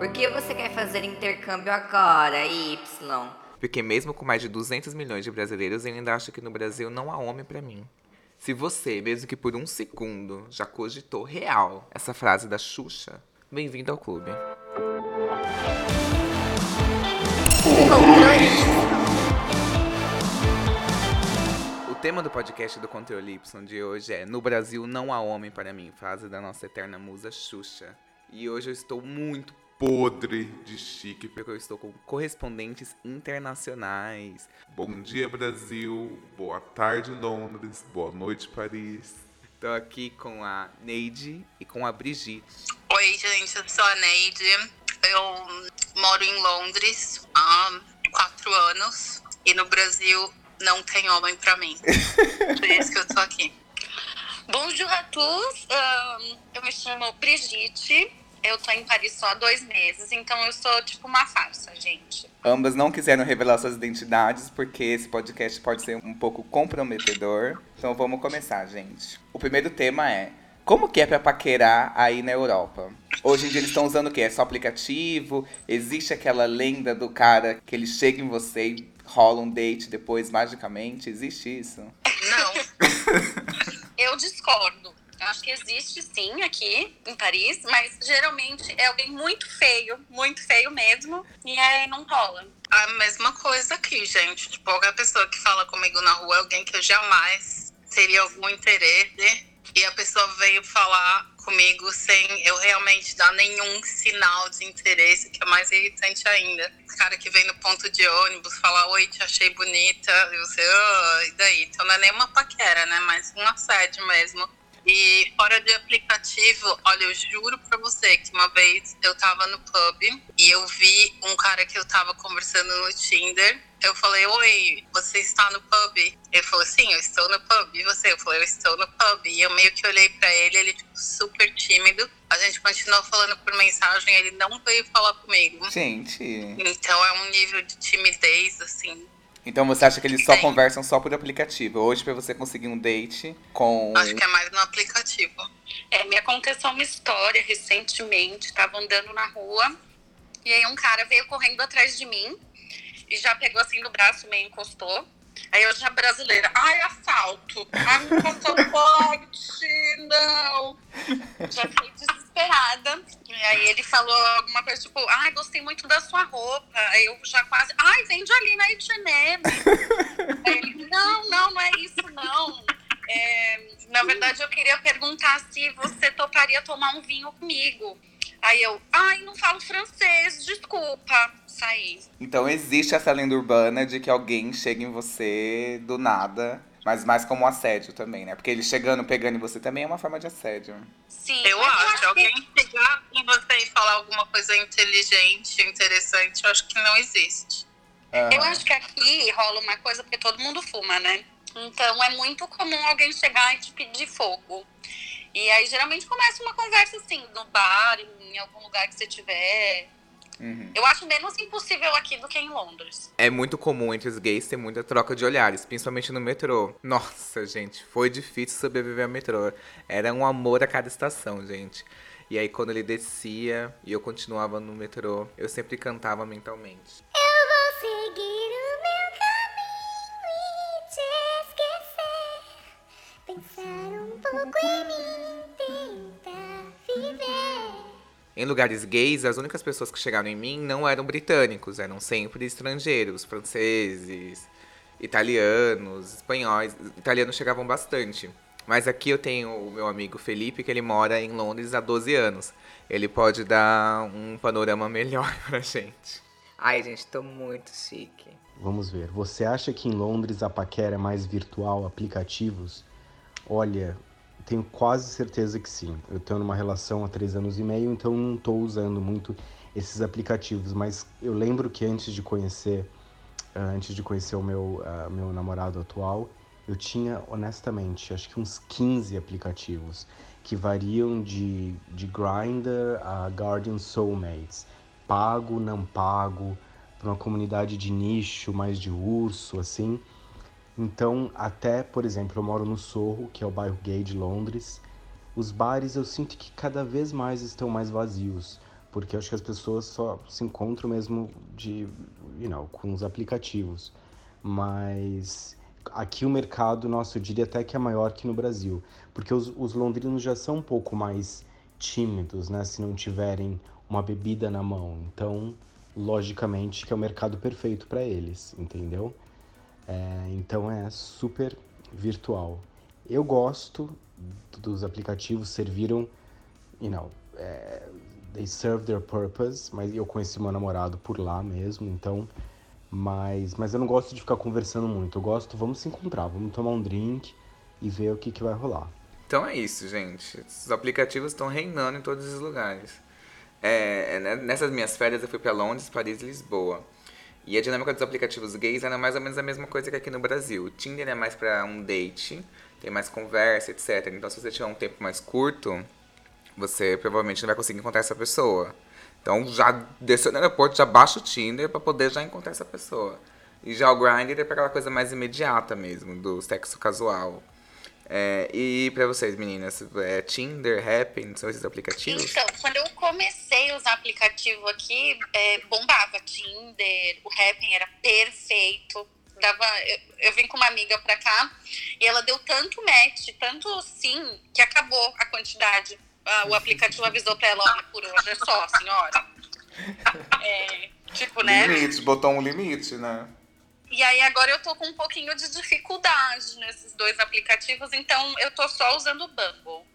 Por que você quer fazer intercâmbio agora, Y? Porque mesmo com mais de 200 milhões de brasileiros, eu ainda acho que no Brasil não há homem para mim. Se você, mesmo que por um segundo, já cogitou real essa frase da Xuxa, bem-vindo ao clube. O tema do podcast do Controle Y de hoje é No Brasil não há homem para mim, frase da nossa eterna musa Xuxa. E hoje eu estou muito podre de chique, porque eu estou com correspondentes internacionais. Bom dia, Brasil. Boa tarde, Londres. Boa noite, Paris. Estou aqui com a Neide e com a Brigitte. Oi, gente, eu sou a Neide. Eu moro em Londres há quatro anos e no Brasil não tem homem pra mim. Por isso que eu tô aqui. Bonjour a tous, um, eu me chamo Brigitte, eu tô em Paris só há dois meses, então eu sou tipo uma farsa, gente. Ambas não quiseram revelar suas identidades porque esse podcast pode ser um pouco comprometedor. Então vamos começar, gente. O primeiro tema é como que é pra paquerar aí na Europa? Hoje em dia eles estão usando o quê? É só aplicativo? Existe aquela lenda do cara que ele chega em você e rola um date depois magicamente? Existe isso? Não. eu discordo. Acho que existe sim aqui em Paris, mas geralmente é alguém muito feio, muito feio mesmo, e aí não rola. A mesma coisa aqui, gente. Tipo, qualquer pessoa que fala comigo na rua é alguém que eu jamais teria algum interesse. E a pessoa veio falar comigo sem eu realmente dar nenhum sinal de interesse, que é mais irritante ainda. O cara que vem no ponto de ônibus falar, oi, te achei bonita, e você, oh, e daí? Então não é nem uma paquera, né? Mas um assédio mesmo. E fora de aplicativo, olha, eu juro pra você que uma vez eu tava no pub e eu vi um cara que eu tava conversando no Tinder. Eu falei, oi, você está no pub? Ele falou, sim, eu estou no pub. E você? Eu falei, eu estou no pub. E eu meio que olhei pra ele, ele tipo, super tímido. A gente continuou falando por mensagem, ele não veio falar comigo. Gente. Então é um nível de timidez, assim, Então você acha que eles só Sim. conversam só por aplicativo? Hoje pra você conseguir um date com acho que é mais no aplicativo. É, me aconteceu uma história recentemente, tava andando na rua, e aí um cara veio correndo atrás de mim, e já pegou assim no braço, meio encostou. Aí eu já brasileira, ai, assalto, ai, me passaporte, não. Já fiquei desesperada. E aí ele falou alguma coisa tipo, ai, gostei muito da sua roupa. Aí eu já quase, ai, vende ali na H&M. Aí ele, não, não, não é isso, não. É, na verdade, eu queria perguntar se você toparia tomar um vinho comigo. Aí eu, ai, não falo francês, desculpa. Saí. Então existe essa lenda urbana de que alguém chega em você do nada, mas mais como um assédio também, né? Porque ele chegando, pegando em você também é uma forma de assédio. Sim, Eu mas acho, que- alguém chegar em você e falar alguma coisa inteligente, interessante, eu acho que não existe. Eu acho que aqui rola uma coisa, porque todo mundo fuma, né? Então é muito comum alguém chegar e te pedir fogo. E aí geralmente começa uma conversa assim, no bar, em algum lugar que você tiver. Uhum. Eu acho menos impossível aqui do que em Londres. É muito comum entre os gays ter muita troca de olhares, principalmente no metrô. Nossa, gente, foi difícil sobreviver ao metrô. Era um amor a cada estação, gente. E aí quando ele descia e eu continuava no metrô, eu sempre cantava mentalmente. Eu vou seguir Pensar um pouco em mim, tentar viver. Em lugares gays, as únicas pessoas que chegaram em mim não eram britânicos, eram sempre estrangeiros, franceses, italianos, espanhóis. Italianos chegavam bastante. Mas aqui eu tenho o meu amigo Felipe, que ele mora em Londres há 12 anos. Ele pode dar um panorama melhor pra gente. Ai, gente, tô muito chique. Vamos ver. Você acha que em Londres a paquera é mais virtual, aplicativos? Olha, tenho quase certeza que sim. Eu tenho uma relação há três anos e meio, então não estou usando muito esses aplicativos. Mas eu lembro que antes de conhecer, ah, antes de conhecer o meu, ah, meu namorado atual, eu tinha, honestamente, acho que uns 15 aplicativos que variam de, de Grindr a Guardian Soulmates. Pago, não pago, para uma comunidade de nicho, mais de urso, assim. Então, até, por exemplo, eu moro no Sorro, que é o bairro gay de Londres. Os bares eu sinto que cada vez mais estão mais vazios, porque eu acho que as pessoas só se encontram mesmo de, you know, com os aplicativos. Mas aqui o mercado, nossa, eu diria até que é maior que no Brasil, porque os, os londrinos já são um pouco mais tímidos, né, se não tiverem uma bebida na mão. Então, logicamente que é o mercado perfeito para eles, entendeu? É, então é super virtual. Eu gosto dos aplicativos, serviram, you know, é, they serve their purpose, mas eu conheci meu namorado por lá mesmo, então, mas, mas eu não gosto de ficar conversando muito, eu gosto, vamos se encontrar, vamos tomar um drink e ver o que, que vai rolar. Então é isso, gente. Os aplicativos estão reinando em todos os lugares. É, né, nessas minhas férias eu fui para Londres, Paris e Lisboa. E a dinâmica dos aplicativos gays era mais ou menos a mesma coisa que aqui no Brasil. O Tinder é mais para um date, tem mais conversa, etc. Então se você tiver um tempo mais curto, você provavelmente não vai conseguir encontrar essa pessoa. Então já desceu no aeroporto, já baixa o Tinder para poder já encontrar essa pessoa. E já o Grindr é para aquela coisa mais imediata mesmo, do sexo casual. É, e pra vocês, meninas, é Tinder, Happn, são esses aplicativos? Então, quando eu comecei a usar aplicativo aqui, é, bombava Tinder, o Happn era perfeito. Dava, eu, eu vim com uma amiga pra cá e ela deu tanto match, tanto sim, que acabou a quantidade. Ah, o aplicativo avisou pra ela, olha, por hoje é só, senhora. É, tipo, né? Limite, botou um limite, né? E aí agora eu tô com um pouquinho de dificuldade nesses dois aplicativos, então eu tô só usando o Bumble.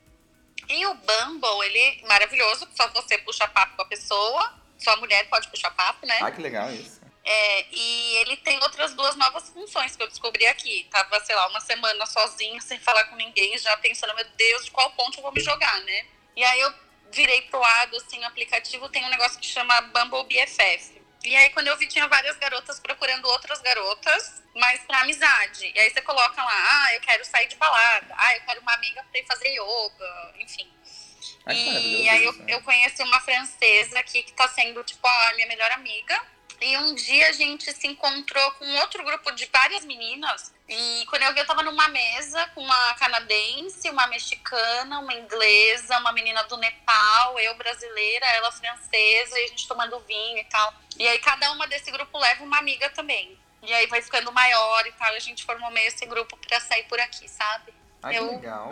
E o Bumble, ele é maravilhoso, só você puxa papo com a pessoa, só a mulher pode puxar papo, né? Ah, que legal isso. É, e ele tem outras duas novas funções que eu descobri aqui. Tava, sei lá, uma semana sozinho, sem falar com ninguém, já pensando, meu Deus, de qual ponto eu vou me jogar, né? E aí eu virei pro lado, assim, o aplicativo tem um negócio que chama Bumble BFF. E aí, quando eu vi, tinha várias garotas procurando outras garotas, mas pra amizade. E aí você coloca lá, ah, eu quero sair de balada, ah, eu quero uma amiga pra ir fazer yoga, enfim. Ai, e aí eu, isso. eu conheci uma francesa aqui que tá sendo, tipo, a minha melhor amiga. E um dia a gente se encontrou com outro grupo de várias meninas. E quando eu vi, eu tava numa mesa com uma canadense, uma mexicana, uma inglesa, uma menina do Nepal, eu brasileira, ela francesa, e a gente tomando vinho e tal. E aí cada uma desse grupo leva uma amiga também. E aí vai ficando maior e tal. E a gente formou meio esse grupo pra sair por aqui, sabe? Ai, Eu- que legal.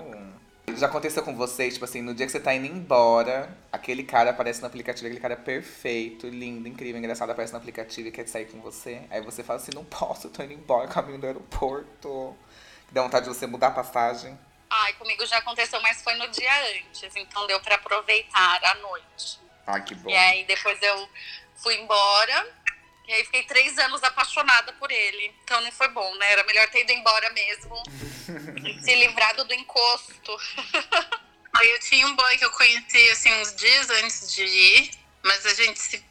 Já aconteceu com vocês, tipo assim, no dia que você tá indo embora, aquele cara aparece no aplicativo, aquele cara perfeito, lindo, incrível, engraçado, aparece no aplicativo e quer sair com você. Aí você fala assim, não posso, eu tô indo embora, caminho do aeroporto. Dá vontade de você mudar a passagem. Ai, comigo já aconteceu, mas foi no dia antes. Então deu pra aproveitar a noite. Ai, que bom. E aí depois eu fui embora. E aí fiquei três anos apaixonada por ele. Então não foi bom, né? Era melhor ter ido embora mesmo. se livrado do encosto. Aí eu tinha um boy que eu conheci assim uns dias antes de ir, mas a gente se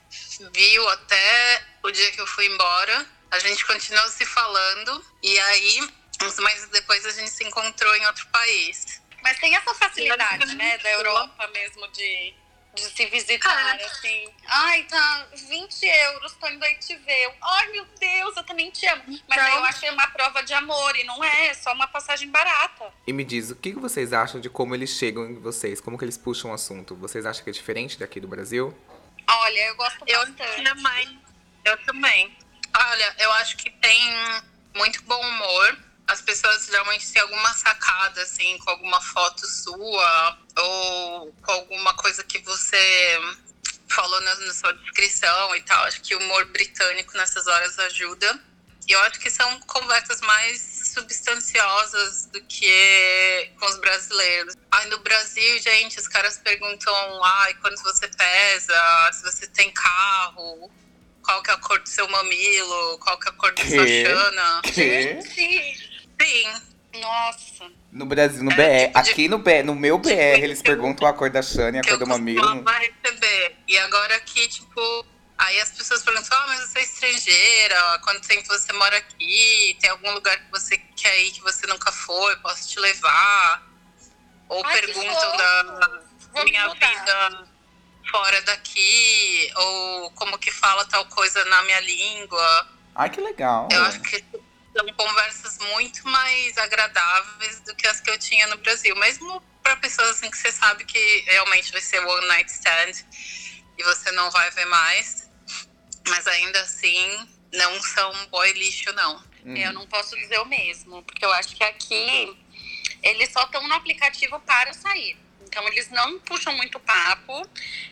viu até o dia que eu fui embora. A gente continuou se falando e aí uns meses depois a gente se encontrou em outro país. Mas tem essa facilidade, né? Da Europa mesmo de, de se visitar, Ah. assim. Ai, tá 20 euros, tô indo aí te ver. Ai, meu Deus, eu também te amo. Mas aí eu achei uma prova de amor e não é, é só uma passagem barata. E me diz, o que que vocês acham de como eles chegam em vocês? Como que eles puxam o assunto? Vocês acham que é diferente daqui do Brasil? Olha, eu gosto Eu bastante. também. Eu também. Olha, eu acho que tem muito bom humor. As pessoas geralmente têm alguma sacada, assim, com alguma foto sua ou com alguma coisa que você falou na, na sua descrição e tal. Acho que o humor britânico nessas horas ajuda. E eu acho que são conversas mais substanciosas do que com os brasileiros. Aí no Brasil, gente, os caras perguntam, ai, quanto você pesa, se você tem carro, qual que é a cor do seu mamilo, qual que é a cor da sua chana. Que? Sim, No no Brasil, no É, BR. tipo de- Aqui no, B, no meu BR, eles eu- perguntam a cor da Shane e a cor eu do mamilo. costumava receber. E agora aqui, tipo, aí as pessoas perguntam, ah, mas você é estrangeira, há quanto tempo você mora aqui? Tem algum lugar que você quer ir que você nunca foi? Posso te levar? Ou Ai, perguntam da Vamos minha mudar. vida fora daqui, ou como que fala tal coisa na minha língua. Ai, que legal. Eu acho que são conversas muito mais agradáveis do que as que eu tinha no Brasil. Mesmo para pessoas assim que você sabe que realmente vai ser one night stand. e você não vai ver mais. Mas ainda assim, não são boy lixo, não. Eu não posso dizer o mesmo, porque eu acho que aqui eles só estão no aplicativo para sair. Então eles não puxam muito papo.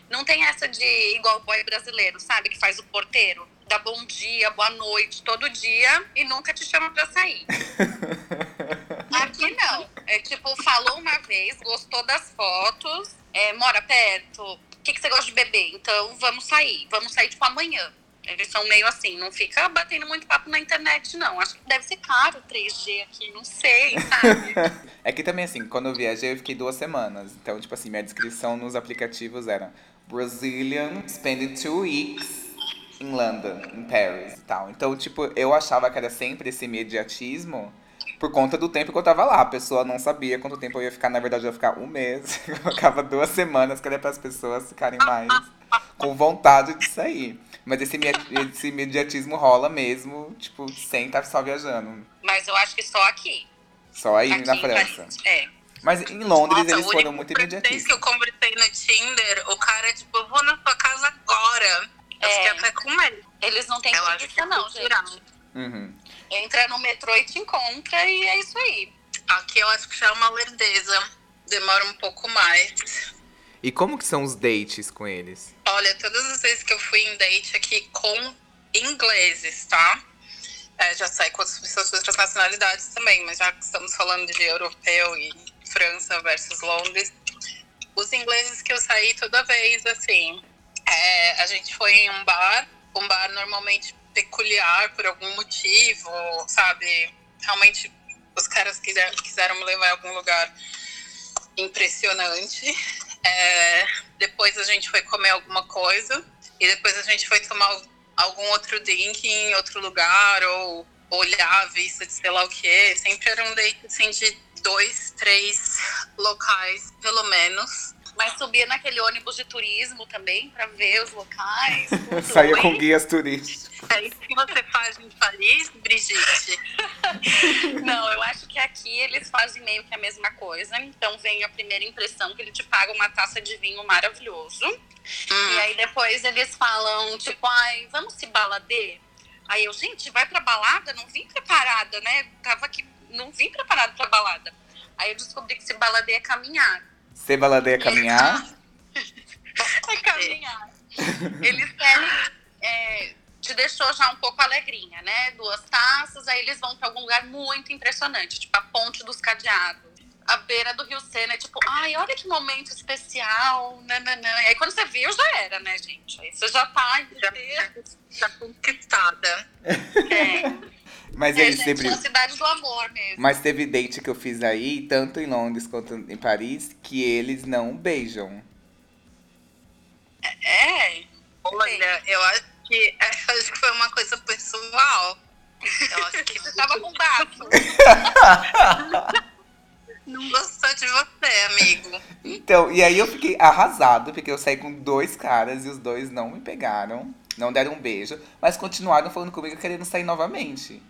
Não tem essa de igual o boy brasileiro, sabe? Que faz o porteiro. Dá bom dia, boa noite, todo dia e nunca te chama pra sair. Aqui não. É tipo, falou uma vez, gostou das fotos, é, mora perto. O que, que você gosta de beber? Então vamos sair. Vamos sair tipo amanhã. Eles são meio assim, não fica batendo muito papo na internet, não. Acho que deve ser caro o 3G aqui, não sei, sabe? É que também, assim, quando eu viajei, eu fiquei duas semanas. Então, tipo assim, minha descrição nos aplicativos era Brazilian spending two weeks in London, in Paris e tal. Então, tipo, eu achava que era sempre esse imediatismo por conta do tempo que eu tava lá. A pessoa não sabia quanto tempo eu ia ficar. Na verdade, eu ia ficar um mês. Eu ficava duas semanas, que era para as pessoas ficarem mais com vontade de sair. Mas esse, esse imediatismo rola mesmo, tipo, sem estar só viajando. Mas eu acho que só aqui. Só aí aqui na em França. Paris. É. Mas em Londres Nossa, eles foram muito pretexto que imediatistas. eu conversei no Tinder, o cara, tipo, eu vou na sua casa agora. Eu É. fiquei até com medo. Eles não têm que preguiça, é não, cultural. gente. Uhum. Entra no metrô e te encontra e é isso aí. Aqui eu acho que já é uma lerdeza. Demora um pouco mais. E como que são os dates com eles? Olha, todas as vezes que eu fui em date aqui com ingleses, tá? É, já saí com pessoas de outras nacionalidades também, mas já que estamos falando de europeu e França versus Londres, os ingleses que eu saí toda vez, assim, é, a gente foi em um bar, um bar normalmente peculiar por algum motivo, sabe? Realmente os caras quiser, quiseram me levar em algum lugar impressionante. É, depois a gente foi comer alguma coisa e depois a gente foi tomar algum outro drink em outro lugar ou olhar a vista de sei lá o que. Sempre era um date assim de dois, três locais, pelo menos. Mas subia naquele ônibus de turismo também pra ver os locais. Saía com guias turísticos. É isso que você faz em Paris, Brigitte? Não, eu acho que aqui eles fazem meio que a mesma coisa. Então vem a primeira impressão que ele te paga uma taça de vinho maravilhoso. E aí depois eles falam, tipo, ai, vamos se balader? Aí eu, gente, vai pra balada? Não vim preparada, né? Tava aqui, não vim preparada pra balada. Aí eu descobri que se baladeia é caminhar. Você baladeia caminhar? É caminhar. Eles querem. é, te deixou já um pouco alegrinha, né? Duas taças, aí eles vão pra algum lugar muito impressionante, tipo a Ponte dos Cadeados. A beira do Rio Sena, tipo, ai, olha que momento especial, nananã. E aí quando você viu, já era, né, gente? Aí você já tá, ai, meu Deus. Já conquistada. É, Mas é eles gente, sempre. é a cidade do amor mesmo. Mas teve date que eu fiz aí, tanto em Londres quanto em Paris, que eles não beijam. É, Olha, eu acho que, eu acho que foi uma coisa pessoal. Eu acho que você tava com bafo. não gostou de você, amigo. Então, e aí eu fiquei arrasado, porque eu saí com dois caras e os dois não me pegaram, não deram um beijo, mas continuaram falando comigo querendo sair novamente.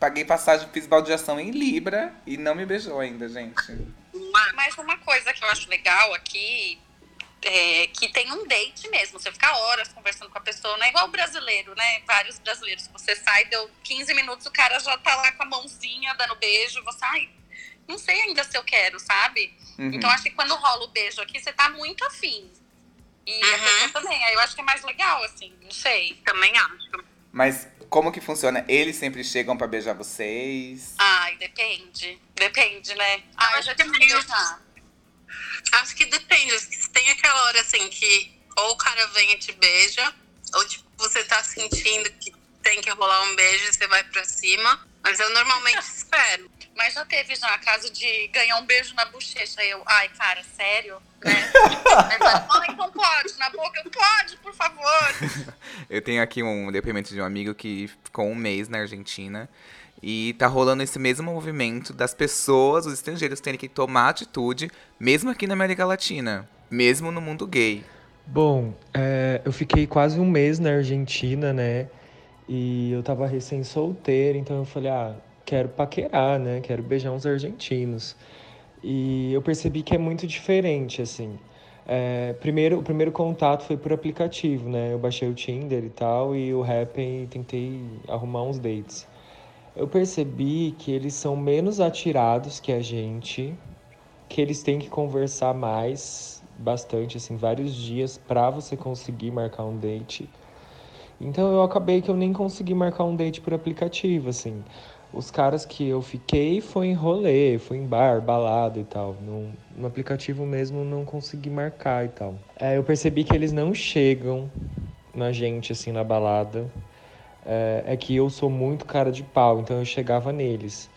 Paguei passagem, fiz baldeação em Libra e não me beijou ainda, gente. Mas uma coisa que eu acho legal aqui é que tem um date mesmo. Você fica horas conversando com a pessoa, não é igual o brasileiro, né? Vários brasileiros. Você sai, deu 15 minutos, o cara já tá lá com a mãozinha dando beijo. Você, ai, não sei ainda se eu quero, sabe? Uhum. Então acho que quando rola o beijo aqui, você tá muito afim. E a Uhum. pessoa também. Aí eu acho que é mais legal, assim, não sei. Também acho. Mas como que funciona? Eles sempre chegam pra beijar vocês? Ai, depende. Depende, né? Ai, eu acho já que te é meio- beijar. Acho que depende. que tem aquela hora assim que ou o cara vem e te beija, ou tipo, você tá sentindo que tem que rolar um beijo e você vai pra cima. Mas eu normalmente espero. Mas já teve já caso de ganhar um beijo na bochecha. Eu, ai, cara, sério? Né? Fala, "Ah, então pode, na boca, pode, por favor. Eu tenho aqui um depoimento de um amigo que ficou um mês na Argentina. E tá rolando esse mesmo movimento das pessoas, os estrangeiros, terem que tomar atitude, mesmo aqui na América Latina, mesmo no mundo gay. Bom, é, eu fiquei quase um mês na Argentina, né? E eu tava recém-solteiro, então eu falei, ah, quero paquerar, né? Quero beijar uns argentinos. E eu percebi que é muito diferente, assim. É, primeiro, o primeiro contato foi por aplicativo, né? Eu baixei o Tinder e tal, e o Happn tentei arrumar uns dates. Eu percebi que eles são menos atirados que a gente, que eles têm que conversar mais, bastante, assim, vários dias para você conseguir marcar um date. Então eu acabei que eu nem consegui marcar um date por aplicativo, assim. Os caras que eu fiquei foi em rolê, foi em bar, balada e tal. No, no aplicativo mesmo não consegui marcar e tal. É, eu percebi que eles não chegam na gente, assim, na balada. É, é que eu sou muito cara de pau, então eu chegava neles.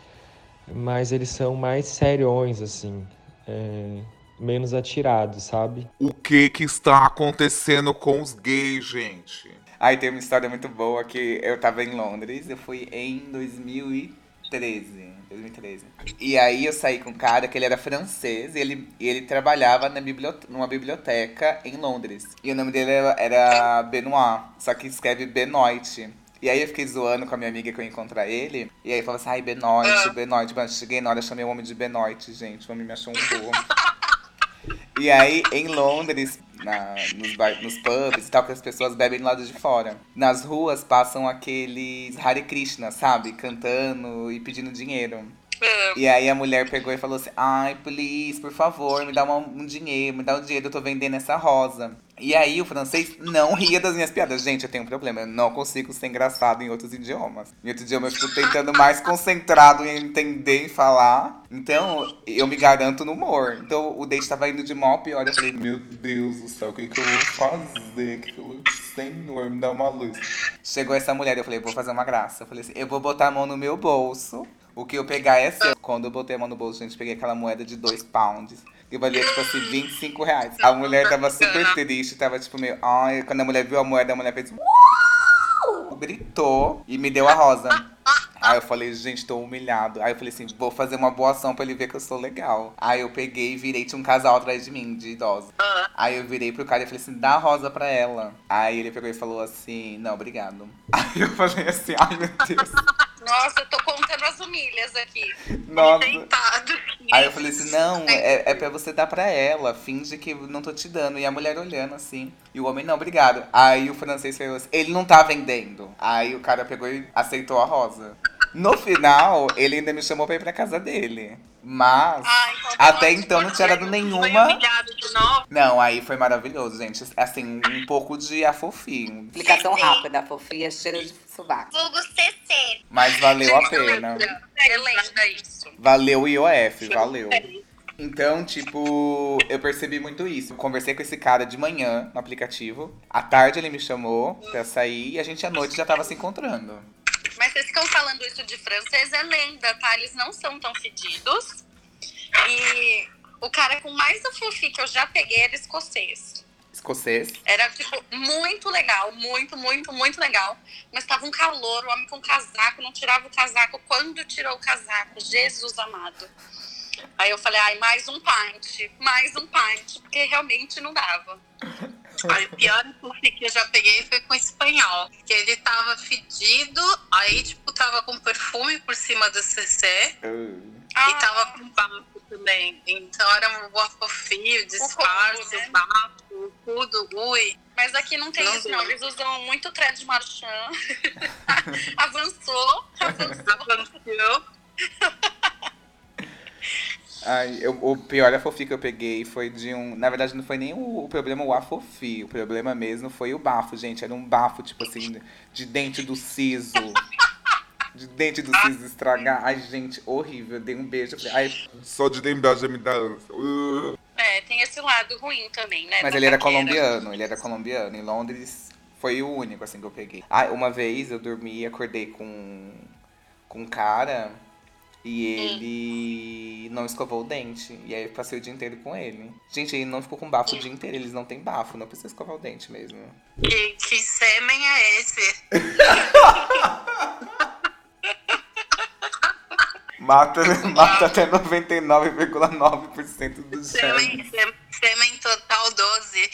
Mas eles são mais seriões, assim. É, menos atirados, sabe? O que que está acontecendo com os gays, gente? Aí tem uma história muito boa que eu tava em Londres, eu fui em 2013. 2013. E aí eu saí com um cara que ele era francês e ele, e ele trabalhava na biblioteca, numa biblioteca em Londres. E o nome dele era, era Benoit, só que escreve Benoit. E aí eu fiquei zoando com a minha amiga que eu ia encontrar ele. E aí falou assim, ai, Benoit, Benoit. Mas cheguei na hora, chamei o homem de Benoit, gente. O homem me achou um burro. E aí, em Londres, na, nos, nos pubs e tal, que as pessoas bebem do lado de fora. Nas ruas passam aqueles Hare Krishna, sabe? Cantando e pedindo dinheiro. E aí a mulher pegou e falou assim, ai, please, por favor, me dá uma- um dinheiro, me dá um dinheiro, eu tô vendendo essa rosa. E aí o francês não ria das minhas piadas. Gente, eu tenho um problema, eu não consigo ser engraçado em outros idiomas. Em outro idioma eu fico tentando mais concentrado em entender e falar. Então, eu me garanto no humor. Então, o date tava indo de mal pior. Eu falei, Meu Deus do céu, o que que eu vou fazer? O que que eu vou... Senhor, me dá uma luz. Chegou essa mulher, eu falei, vou fazer uma graça. Eu falei assim, eu vou botar a mão no meu bolso. O que eu pegar é seu. Quando eu botei a mão no bolso, gente, peguei aquela moeda de 2 pounds. Que valia, tipo assim, 25 reais. A mulher tava super triste, tava tipo meio. Ai, quando a mulher viu a moeda, a mulher fez. Gritou e me deu a rosa. Aí eu falei, gente, tô humilhado. Aí eu falei assim, vou fazer uma boa ação pra ele ver que eu sou legal. Aí eu peguei e virei, tinha um casal atrás de mim, de idosos. Aí eu virei pro cara e falei assim, dá a rosa pra ela. Aí ele pegou e falou assim, não, obrigado. Aí eu falei assim, ai meu Deus. Nossa, eu tô contando as humilhas aqui. Nossa. Tentado. Aí eu falei assim, não, é, é pra você dar pra ela. Finge que não tô te dando. E a mulher olhando assim. E o homem, não, obrigado. Aí o francês falou assim, ele não tá vendendo. Aí o cara pegou e aceitou a rosa. No final, ele ainda me chamou pra ir pra casa dele. Mas, Ah, então tá até então não tinha dado nenhuma. Não, aí foi maravilhoso, gente. Assim, um pouco de afofinho. Explicação rápida, fofia, cheiro de sovaco. Vulgo CC. Mas valeu a pena. Relembra isso. Valeu o IOF, valeu. Então, tipo, eu percebi muito isso. Eu conversei com esse cara de manhã no aplicativo. À tarde ele me chamou pra sair e a gente à noite já tava se encontrando. Mas vocês ficam falando isso de francês, é lenda, tá? Eles não são tão fedidos. E o cara com mais a fofi que eu já peguei era escocês. Escocês. Era, tipo, muito legal, muito, muito, muito legal. Mas tava um calor, o homem com casaco, não tirava o casaco. Quando tirou o casaco, Jesus amado. Aí eu falei, ai, mais um pint, mais um pint, porque realmente não dava. Aí, o pior que eu já peguei foi com o espanhol. Que ele tava fedido, aí, tipo, tava com perfume por cima do CC Ah, e tava com bafo também. Então era um bafofio, disfarce, né? bafo, tudo, ui. Mas aqui não tem Não isso, não. Eles usam muito thread de marchand. avançou, avançou. Aconteceu. Ai, eu- o pior afofi que eu peguei foi de um. Na verdade, não foi nem o, o problema o afofi. O problema mesmo foi o bafo, gente. Era um bafo, tipo assim, de dente do siso. De dente do siso estragar. Ai, gente, horrível. Eu dei um beijo. Ai, Só de lembrar já me dá ânsia. Uh. É, tem esse lado ruim também, né? Mas ele era paquera. colombiano, ele era colombiano. Em Londres foi o único, assim, que eu peguei. Ah, uma vez eu dormi e acordei com, com um cara e ele não escovou o dente. E aí eu passei o dia inteiro com ele. Gente, ele não ficou com bafo o dia inteiro, eles não têm bafo, não precisa escovar o dente mesmo. Que, que sêmen é esse? Mata, mata até 99,9% dos. Sêmen, sê- sêmen total 12.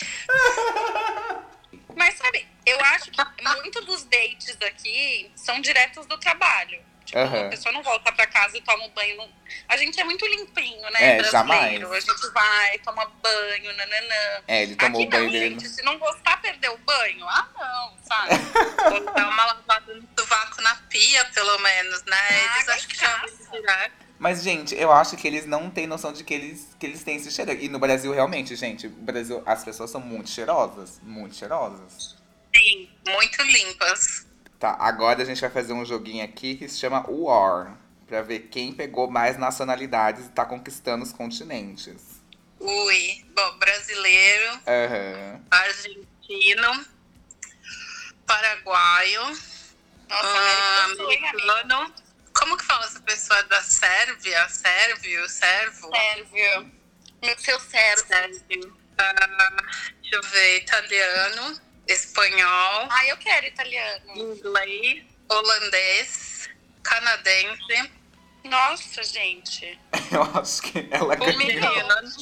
Mas sabe, eu acho que muito dos dates aqui são diretos do trabalho. Tipo, Aham. a pessoa não volta pra casa e toma um banho. não- A gente é muito limpinho, né? É, brasileiro. jamais. A gente vai, toma banho, nananã. É, ele tomou Aqui o banho não, dele. gente. Se não gostar, perdeu o banho? Ah, não, sabe? Ou dar uma lavada no sovaco na pia, pelo menos, né? Ah, Eles acho que já cachaça. direto. Mas, gente, eu acho que eles não têm noção de que eles, que eles têm esse cheiro. E no Brasil, realmente, gente, no Brasil, as pessoas são muito cheirosas. Muito cheirosas. Sim, muito limpas. Tá, agora a gente vai fazer um joguinho aqui que se chama War. Pra ver quem pegou mais nacionalidades e tá conquistando os continentes. Ui, bom, brasileiro, Aham. argentino, paraguaio, Nossa, ah, americano. Como que fala essa pessoa da Sérvia? Sérvio? Servo? Sérvio. Meu seu cérebro. Sérvio. Ah, deixa eu ver, italiano, espanhol, Ah, eu quero italiano. inglês, holandês, canadense, Nossa, gente. Eu acho que ela O ganhou. menino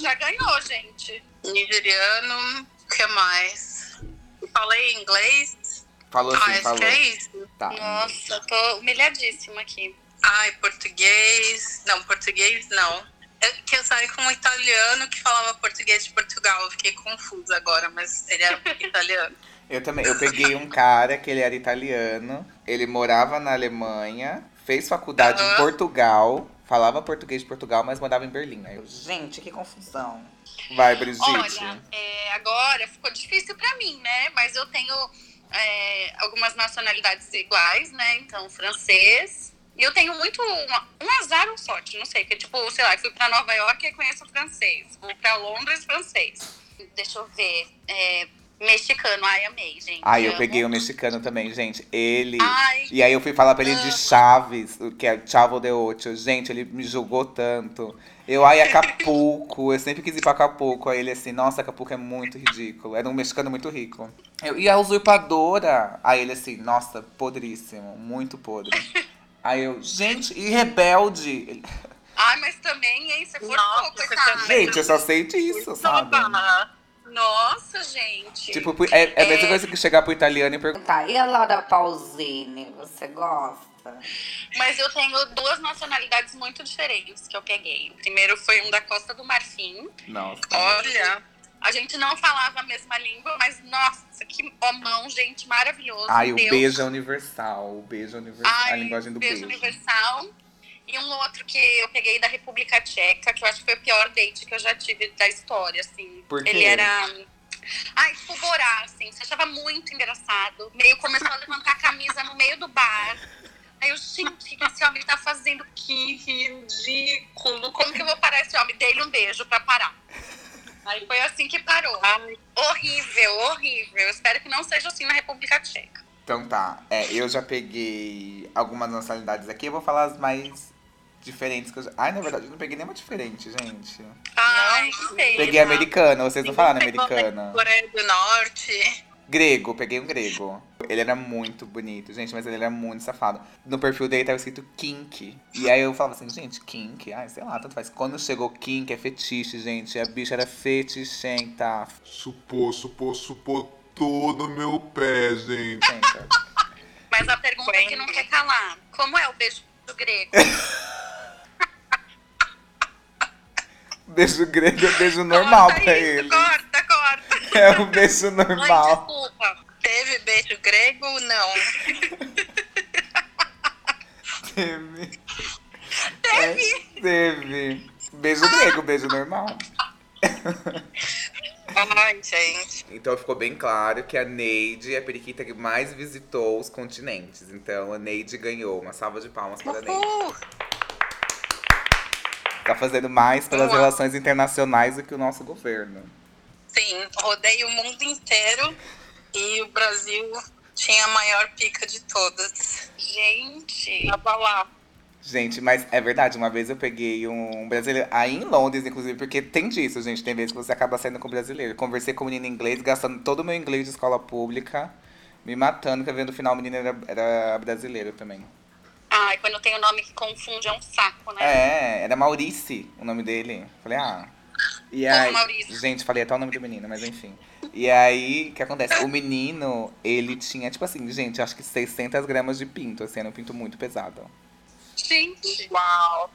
já ganhou, gente. nigeriano, o que mais? Falei inglês? Falou ah, assim, acho falou. que é isso. Tá. Nossa, eu tô humilhadíssima aqui. Ai, português. Não, português não. É que eu saí com um italiano que falava português de Portugal. Eu fiquei confusa agora, mas ele era italiano. Eu também. Eu peguei um cara que ele era italiano. Ele morava na Alemanha. Fez faculdade em Aham. Portugal. Falava português de Portugal, mas morava em Berlim. Aí eu, Gente, que confusão. vai, Brigitte. Olha, é, agora ficou difícil pra mim, né? Mas eu tenho é, algumas nacionalidades iguais, né? Então, francês. E eu tenho muito uma- um azar ou sorte, não sei. Que tipo, sei lá, fui pra Nova York e conheço francês. Fui pra Londres, francês. Deixa eu ver. é, mexicano, ai, amei, gente. Aí eu amo. peguei o mexicano também, gente. Ele. Ai, E aí eu fui falar pra ele de Chaves, o que é Chavo de Ocho. Gente, ele me julgou tanto. Eu, ai, Acapulco. Eu sempre quis ir pra Acapulco. Aí ele assim, nossa, Acapulco é muito ridículo. Era um mexicano muito rico. Eu, e a usurpadora? Aí ele assim, nossa, podríssimo. Muito podre. Aí eu, gente, e rebelde? Ele, ai, mas também, hein? Você forçou, coitada. também. gente, eu só sei disso, sabe? Nossa, gente. Tipo, é, é a mesma É. coisa que chegar pro italiano e perguntar. E a Laura Pausini, você gosta? Mas eu tenho duas nacionalidades muito diferentes que eu peguei. O primeiro foi um da Costa do Marfim. Nossa. Olha, A gente não falava a mesma língua, mas nossa, que homão, gente, maravilhoso. Ai, o Deus. beijo é universal. O beijo é universal. Ai, a linguagem do beijo beijo. universal. E um outro que eu peguei da República Tcheca, que eu acho que foi o pior date que eu já tive da história, assim. Por quê? Ele era. Ai, tipo, Borá, assim. Você achava muito engraçado. Meio começou a levantar a camisa no meio do bar. Aí eu, gente, o que esse homem tá fazendo? Que ridículo. Como que eu vou parar esse homem? Dei-lhe um beijo pra parar. Aí foi assim que parou. Horrível, horrível. Espero que não seja assim na República Tcheca. Então tá, é, eu já peguei algumas nacionalidades aqui, eu vou falar as mais diferentes que eu já... Ai, na verdade, eu não peguei nenhuma diferente, gente. Ai, Não, pena. Peguei americana, vocês não falaram Pegou americana. Coreia do Norte. Grego, peguei um grego. Ele era muito bonito, gente, mas ele era muito safado. No perfil dele tava escrito kink. E aí eu falava assim, gente, kink? Ai, sei lá, tanto faz. Quando chegou kink, é fetiche, gente. A bicha era fetichenta. Chupou, chupou, chupou todo meu pé, gente. Mas a pergunta que não quer calar: como é o beijo grego? Beijo grego é beijo normal Corta pra isso, ele. Corta, corta. É um beijo normal. desculpa. Teve beijo grego? Não. Teve. Teve? teve. Beijo grego, beijo normal. Ai, gente. Então ficou bem claro que a Neide é a periquita que mais visitou os continentes. Então a Neide ganhou. Uma salva de palmas para a Neide. Tá fazendo mais pelas Uau. relações internacionais do que o nosso governo. Sim, rodei o mundo inteiro e o Brasil tinha a maior pica de todas. Gente. Tava lá. Gente, mas é verdade, uma vez eu peguei um brasileiro, aí em Londres, inclusive, porque tem disso, gente. Tem vezes que você acaba saindo com brasileiro. Conversei com o menino em inglês, gastando todo o meu inglês de escola pública, me matando, que vendo no final o menino era, era brasileiro também. Ai, quando tem o nome que confunde é um saco, né? É, era Maurice o nome dele. Falei, ah. E Porra, aí, Maurício. gente, falei até o nome do menino, mas enfim. E aí, o que acontece? O menino, ele tinha, tipo assim, gente, acho que 600 gramas de pinto, assim, era um pinto muito pesado. Gente, Uau.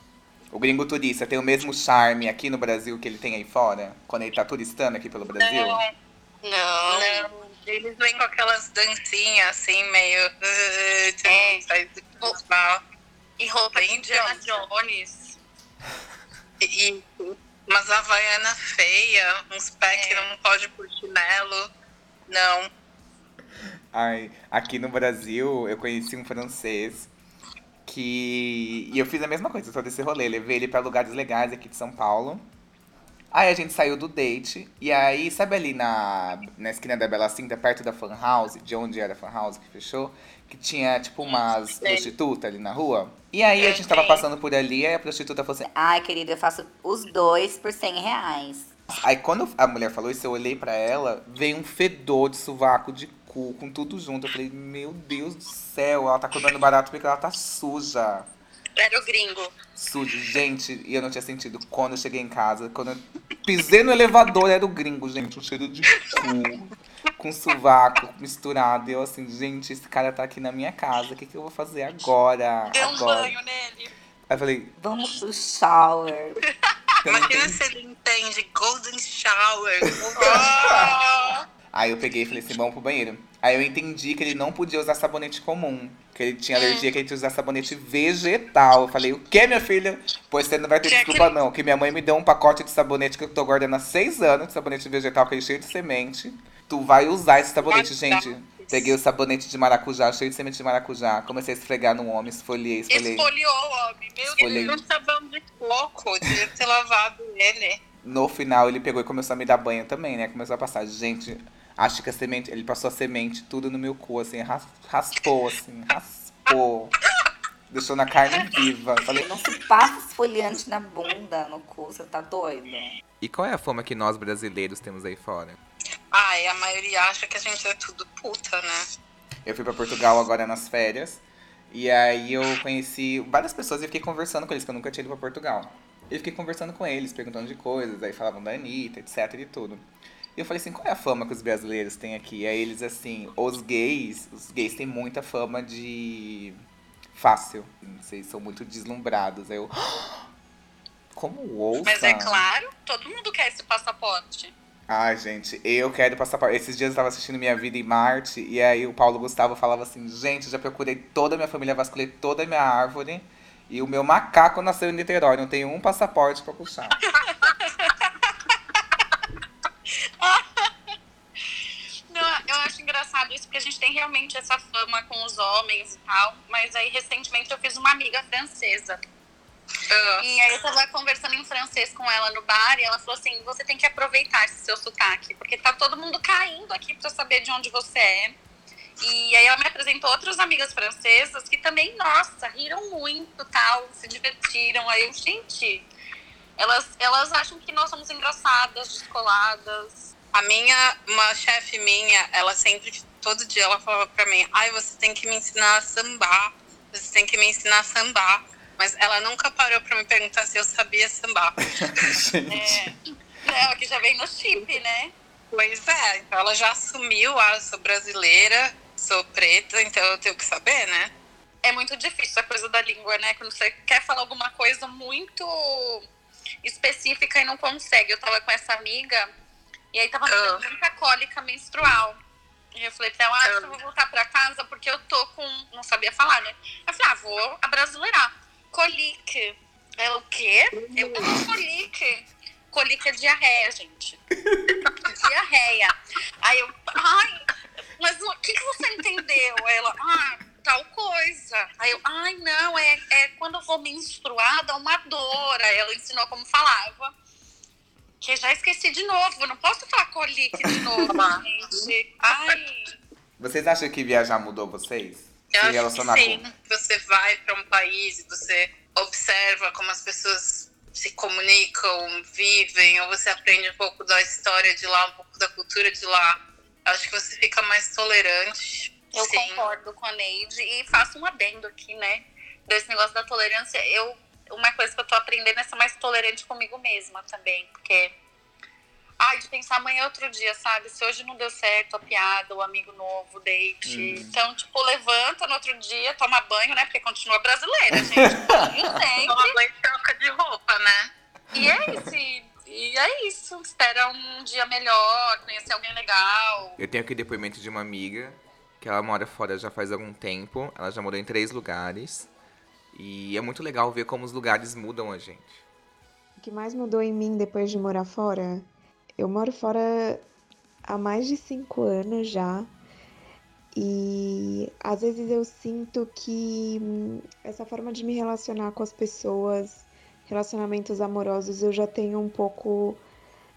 O gringo turista tem o mesmo charme aqui no Brasil que ele tem aí fora? Quando ele tá turistando aqui pelo Brasil? não. Não, eles vêm com aquelas dancinhas assim, meio. É. Faz mal. E roupa Bem Indiana. Jones. E umas havaiana feia, uns pés que É. não pode por chinelo. Não. Ai, aqui no Brasil eu conheci um francês que. E eu fiz a mesma coisa, todo esse rolê. Levei ele pra lugares legais aqui de São Paulo. Aí a gente saiu do date. E aí, sabe ali na, na esquina da Bela Cinta, perto da Fan House, de onde era a Fan House que fechou, que tinha tipo umas prostitutas ali na rua? E aí a gente tava passando por ali, aí a prostituta falou assim: Ai, querida, eu faço os dois por 100 reais. Aí quando a mulher falou isso, eu olhei pra ela, veio um fedor de sovaco de cu, com tudo junto. Eu falei, meu Deus do céu, ela tá comendo barato porque ela tá suja. Era o gringo. Sujo, gente, e eu não tinha sentido quando eu cheguei em casa. Quando eu pisei no elevador, era o gringo, gente, um cheiro de cu, com sovaco misturado. E eu assim, gente, esse cara tá aqui na minha casa, o que, que eu vou fazer agora? Deu um agora? banho nele. Aí eu falei, Vamos pro shower. eu não Imagina se ele entende Golden Shower. Aí eu peguei e falei assim, vamos pro banheiro. Aí eu entendi que ele não podia usar sabonete comum. Que ele tinha alergia, que ele tinha que usar sabonete vegetal. Eu falei, o que, minha filha? Pois você não vai ter desculpa, não. Que minha mãe me deu um pacote de sabonete que eu tô guardando há seis anos, de sabonete vegetal, que é cheio de semente. Tu vai usar esse sabonete, gente. Peguei o sabonete de maracujá, cheio de semente de maracujá. Comecei a esfregar no homem, esfoliei, esfoliei. Esfoliou o homem. Meu Esfoliei. Deus. Um sabão de coco, devia ter lavado ele. No final, ele pegou e começou a me dar banho também, né? Começou a passar. Gente, acho que a semente. Ele passou a semente tudo no meu cu, assim, ras- raspou, assim, raspou. Deixou na carne viva. Falei, Não se passa esfoliante na bunda, no cu, você tá doido? E qual é a fama que nós brasileiros temos aí fora? Ai, a maioria acha que a gente é tudo puta, né? Eu fui pra Portugal agora nas férias. E aí eu conheci várias pessoas e fiquei conversando com eles, que eu nunca tinha ido pra Portugal. Eu fiquei conversando com eles, perguntando de coisas, aí falavam da Anitta, etc e tudo. E eu falei assim, qual é a fama que os brasileiros têm aqui? E aí eles assim, os gays, os gays têm muita fama de fácil. Vocês são muito deslumbrados. Aí eu. Como ouça? Mas é claro, todo mundo quer esse passaporte. Ai, gente, eu quero passaporte. Esses dias eu tava assistindo Minha Vida em Marte e aí o Paulo Gustavo falava assim: gente, já procurei toda a minha família, vasculhei toda a minha árvore e o meu macaco nasceu em Niterói, não tenho um passaporte pra puxar. Não, eu acho engraçado isso, porque a gente tem realmente essa fama com os homens e tal. Mas aí, recentemente, eu fiz uma amiga francesa. Ah, E aí, eu tava conversando em francês com ela no bar e ela falou assim: você tem que aproveitar esse seu sotaque, porque tá todo mundo caindo aqui pra saber de onde você é. E aí, ela me apresentou outras amigas francesas que também, nossa, riram muito tal, se divertiram. Aí eu, gente, elas, elas acham que nós somos engraçadas, descoladas. A minha, uma chefe minha, ela sempre, todo dia ela falava pra mim, ai, você tem que me ensinar a sambar, você tem que me ensinar a sambar. Mas ela nunca parou pra me perguntar se eu sabia sambar. gente. É, ela que já vem no chip, né? Pois é, então ela já assumiu, ah, eu sou brasileira, sou preta, então eu tenho que saber, né? É muito difícil a coisa da língua, né? Quando você quer falar alguma coisa muito específica e não consegue. Eu tava com essa amiga e aí tava me dando Ah. muita cólica menstrual. E eu falei pra ela, ah, acho que eu Ah. vou voltar pra casa porque eu tô com. Não sabia falar, né? Eu falei, ah, vou abrasileirar. Colique. Ela, o quê? Eu, não, colique. Colique é diarreia, gente. diarreia. Aí eu, ai, mas o que, que você entendeu? Ela, ah, tal coisa. Aí eu, ai, não, é, é quando eu vou menstruar, dá uma dor. Aí ela ensinou como falava. Que já esqueci de novo, não posso falar colique de novo, gente. Ai, Vocês acham que viajar mudou vocês? Eu Se acho que sim. com. Você vai para um país e você observa como as pessoas se comunicam, vivem, ou você aprende um pouco da história de lá, um pouco da cultura de lá. Acho que você fica mais tolerante. eu sim. concordo com a Neide e faço um adendo aqui, né? Desse negócio da tolerância. Eu, uma coisa que eu tô aprendendo é ser mais tolerante comigo mesma também, porque ai, de pensar amanhã é outro dia, sabe? Se hoje não deu certo a piada, o amigo novo, o date. Uhum. Então, tipo, levanta no outro dia, toma banho, né? Porque continua brasileira, gente. Banho sempre. Toma banho e troca de roupa, né? E é isso. E, e é isso. Espera um dia melhor, conhecer alguém legal. Eu tenho aqui depoimento de uma amiga que ela mora fora já faz algum tempo. Ela já morou em três lugares. E é muito legal ver como os lugares mudam a gente. O que mais mudou em mim depois de morar fora? Eu moro fora há mais de cinco anos já. E às vezes eu sinto que hum, essa forma de me relacionar com as pessoas, relacionamentos amorosos, eu já tenho um pouco.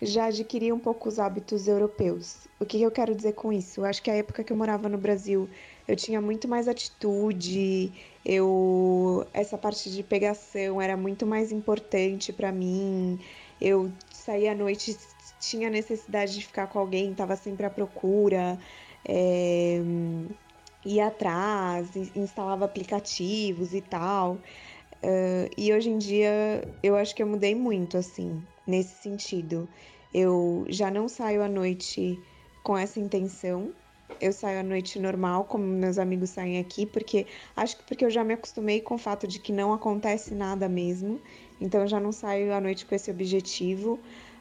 Já adquiri um pouco os hábitos europeus. O que eu quero dizer com isso? Eu acho que a época que eu morava no Brasil, eu tinha muito mais atitude, eu essa parte de pegação era muito mais importante pra mim. Eu saía à noite, tinha necessidade de ficar com alguém, tava sempre à procura, é, ia atrás, in- instalava aplicativos e tal. Ah, e hoje em dia eu acho que eu mudei muito, assim, nesse sentido. Eu já não saio à noite com essa intenção. Eu saio à noite normal, como meus amigos saem aqui, porque acho que porque eu já me acostumei com o fato de que não acontece nada mesmo. Então eu já não saio à noite com esse objetivo.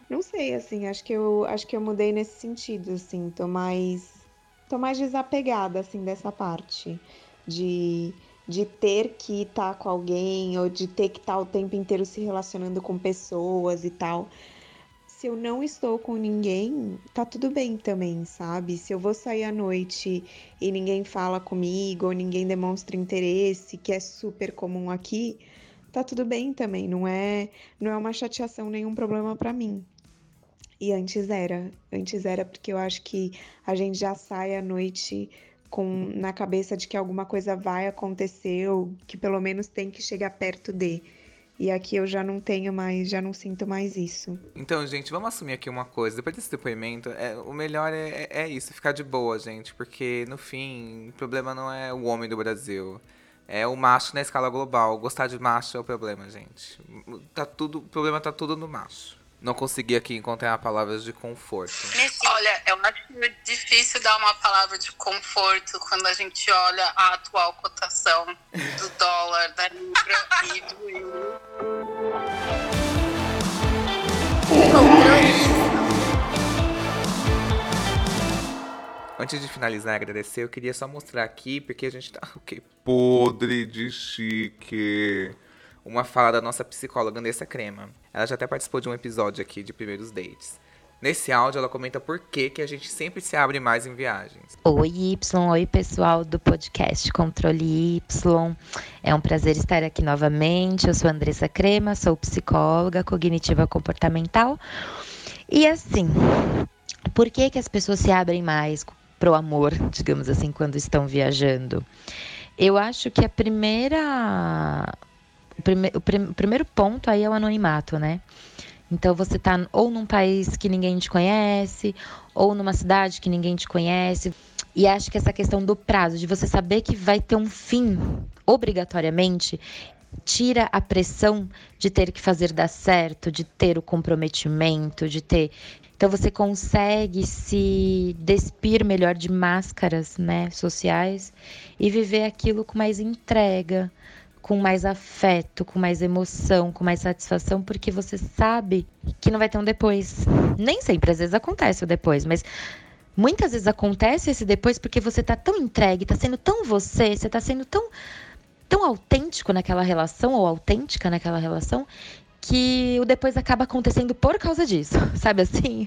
Não sei, assim, acho que eu acho que eu mudei nesse sentido, assim, tô mais tô mais desapegada assim dessa parte de de ter que estar com alguém ou de ter que estar o tempo inteiro se relacionando com pessoas e tal. Se eu não estou com ninguém, tá tudo bem também, sabe? Se eu vou sair à noite e ninguém fala comigo ou ninguém demonstra interesse, que é super comum aqui, tá tudo bem também, não é, não é uma chateação, nenhum problema pra mim. E antes era, antes era porque eu acho que a gente já sai à noite com na cabeça de que alguma coisa vai acontecer ou que pelo menos tem que chegar perto de. E aqui eu já não tenho mais, já não sinto mais isso. Então, gente, vamos assumir aqui uma coisa. Depois desse depoimento, é, o melhor é, é isso, ficar de boa, gente. Porque, no fim, o problema não é o homem do Brasil. É o macho na escala global. Gostar de macho é o problema, gente. Tá tudo, o problema tá tudo no macho. Não consegui aqui encontrar palavras de conforto. Olha, eu acho difícil dar uma palavra de conforto quando a gente olha a atual cotação do dólar, da libra e do euro. Antes de finalizar e agradecer, eu queria só mostrar aqui, porque a gente tá. O quê? Podre de chique. Uma fala da nossa psicóloga Andressa Crema. Ela já até participou de um episódio aqui de primeiros dates. Nesse áudio, ela comenta por que, que a gente sempre se abre mais em viagens. Oi, Y. Oi, pessoal do podcast Controle Y. É um prazer estar aqui novamente. Eu sou Andressa Crema, sou psicóloga cognitiva comportamental. E assim, por que, que as pessoas se abrem mais pro amor, digamos assim, quando estão viajando? Eu acho que a primeira. O, prime, o, o primeiro ponto aí é o anonimato, né? Então você tá ou num país que ninguém te conhece, ou numa cidade que ninguém te conhece. E acho que essa questão do prazo, de você saber que vai ter um fim, obrigatoriamente, tira a pressão de ter que fazer dar certo, de ter o comprometimento, de ter. Então você consegue se despir melhor de máscaras, né, sociais e viver aquilo com mais entrega, com mais afeto, com mais emoção, com mais satisfação, porque você sabe que não vai ter um depois. Nem sempre, às vezes acontece o depois, mas muitas vezes acontece esse depois porque você tá tão entregue, tá sendo tão você, você tá sendo tão tão autêntico naquela relação ou autêntica naquela relação que o depois acaba acontecendo por causa disso, sabe assim?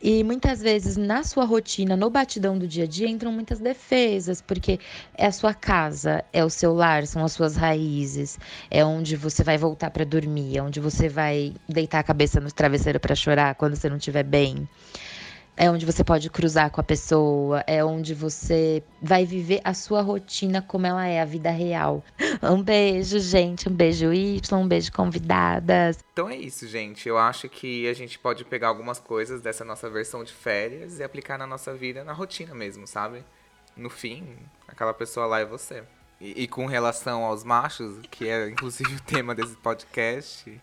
E muitas vezes na sua rotina, no batidão do dia a dia, entram muitas defesas, porque é a sua casa, é o seu lar, são as suas raízes, é onde você vai voltar para dormir, é onde você vai deitar a cabeça no travesseiro para chorar quando você não estiver bem. É onde você pode cruzar com a pessoa, é onde você vai viver a sua rotina como ela é, a vida real. Um beijo, gente, um beijo Y, um beijo convidadas. Então é isso, gente. Eu acho que a gente pode pegar algumas coisas dessa nossa versão de férias e aplicar na nossa vida, na rotina mesmo, sabe? No fim, aquela pessoa lá é você. E, e com relação aos machos, que é inclusive o tema desse podcast,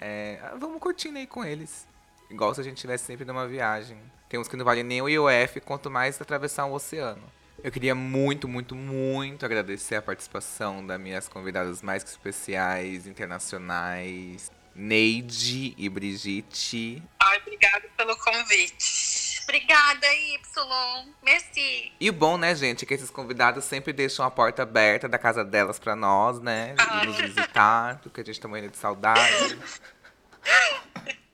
é, vamos curtindo aí com eles. Igual se a gente estivesse sempre numa viagem. Tem uns que não valem nem o IOF, quanto mais atravessar um oceano. Eu queria muito, muito, muito agradecer a participação das minhas convidadas mais que especiais, internacionais, Neide e Brigitte. Ai, obrigada pelo convite. Obrigada, Y. Merci. E o bom, né, gente, é que esses convidados sempre deixam a porta aberta da casa delas pra nós, né? Ah. Ir nos visitar, porque a gente tá morrendo de saudade.